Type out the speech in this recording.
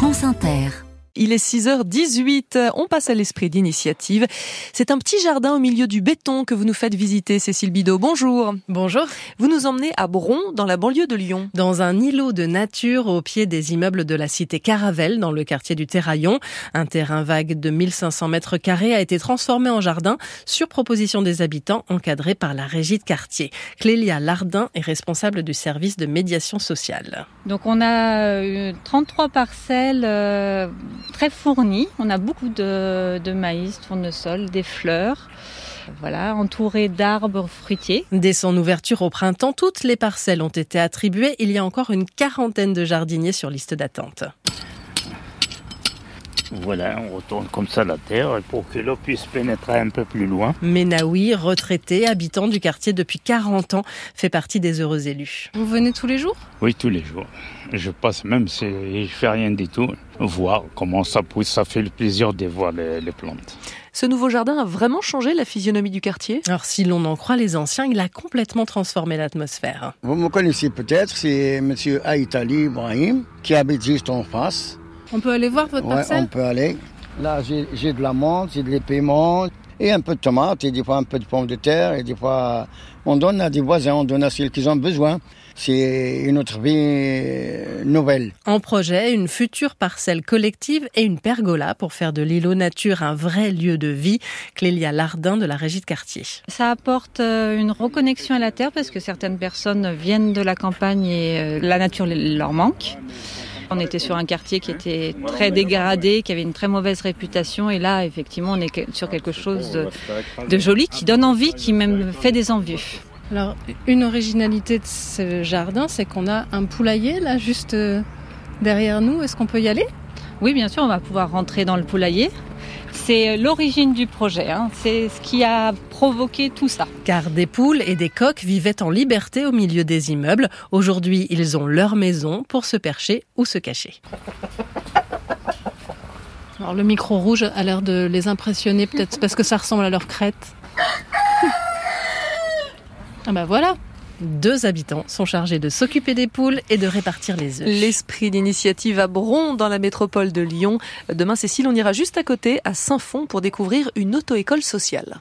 France Inter. Il est 6h18, on passe à l'esprit d'initiative. C'est un petit jardin au milieu du béton que vous nous faites visiter, Cécile Bidot. Bonjour. Bonjour. Vous nous emmenez à Bron, dans la banlieue de Lyon. Dans un îlot de nature au pied des immeubles de la cité Caravelle, dans le quartier du Terraillon. Un terrain vague de 1500 mètres carrés a été transformé en jardin sur proposition des habitants, encadré par la régie de quartier. Clélia Lardin est responsable du service de médiation sociale. Donc on a 33 euh, parcelles euh, très fourni. On a beaucoup de, de maïs, tournesol, des fleurs. Voilà, entouré d'arbres fruitiers. Dès son ouverture au printemps, toutes les parcelles ont été attribuées. Il y a encore une quarantaine de jardiniers sur liste d'attente. Voilà, on retourne comme ça la terre pour que l'eau puisse pénétrer un peu plus loin. Menaoui, retraité, habitant du quartier depuis 40 ans, fait partie des heureux élus. Vous venez tous les jours? Oui, tous les jours. Je passe même si je fais rien du tout, voir comment ça pousse, ça fait le plaisir de voir les, les plantes. Ce nouveau jardin a vraiment changé la physionomie du quartier? Alors si l'on en croit les anciens, il a complètement transformé l'atmosphère. Vous me connaissez peut-être, c'est monsieur Aïtali Ibrahim qui habite juste en face. On peut aller voir votre Ouais, parcelle on peut aller. Là, j'ai de la menthe, j'ai de l'épaiement et un peu de tomates et des fois un peu de pommes de terre et des fois on donne à des voisins, on donne à ceux qui ont besoin. C'est une autre vie nouvelle. En projet, une future parcelle collective et une pergola pour faire de l'îlot nature un vrai lieu de vie. Clélia Lardin de la régie de quartier. Ça apporte euh, une reconnexion à la terre parce que certaines personnes viennent de la campagne et euh, la nature leur manque. On était sur un quartier qui était très dégradé, qui avait une très mauvaise réputation. Et là, effectivement, on est sur quelque chose de, de joli, qui donne envie, qui même fait des envies. Alors, une originalité de ce jardin, c'est qu'on a un poulailler là, juste euh, derrière nous. Est-ce qu'on peut y aller? Oui, bien sûr, on va pouvoir rentrer dans le poulailler. C'est l'origine du projet. hein. C'est ce qui a provoqué tout ça. Car des poules et des coqs vivaient en liberté au milieu des immeubles. Aujourd'hui, ils ont leur maison pour se percher ou se cacher. Alors, le micro rouge a l'air de les impressionner, peut-être parce que ça ressemble à leur crête. Ah bah voilà Deux habitants sont chargés de s'occuper des poules et de répartir les œufs. L'esprit d'initiative à Bron, dans la métropole de Lyon. Demain, Cécile, on ira juste à côté, à Saint-Fond, pour découvrir une auto-école sociale.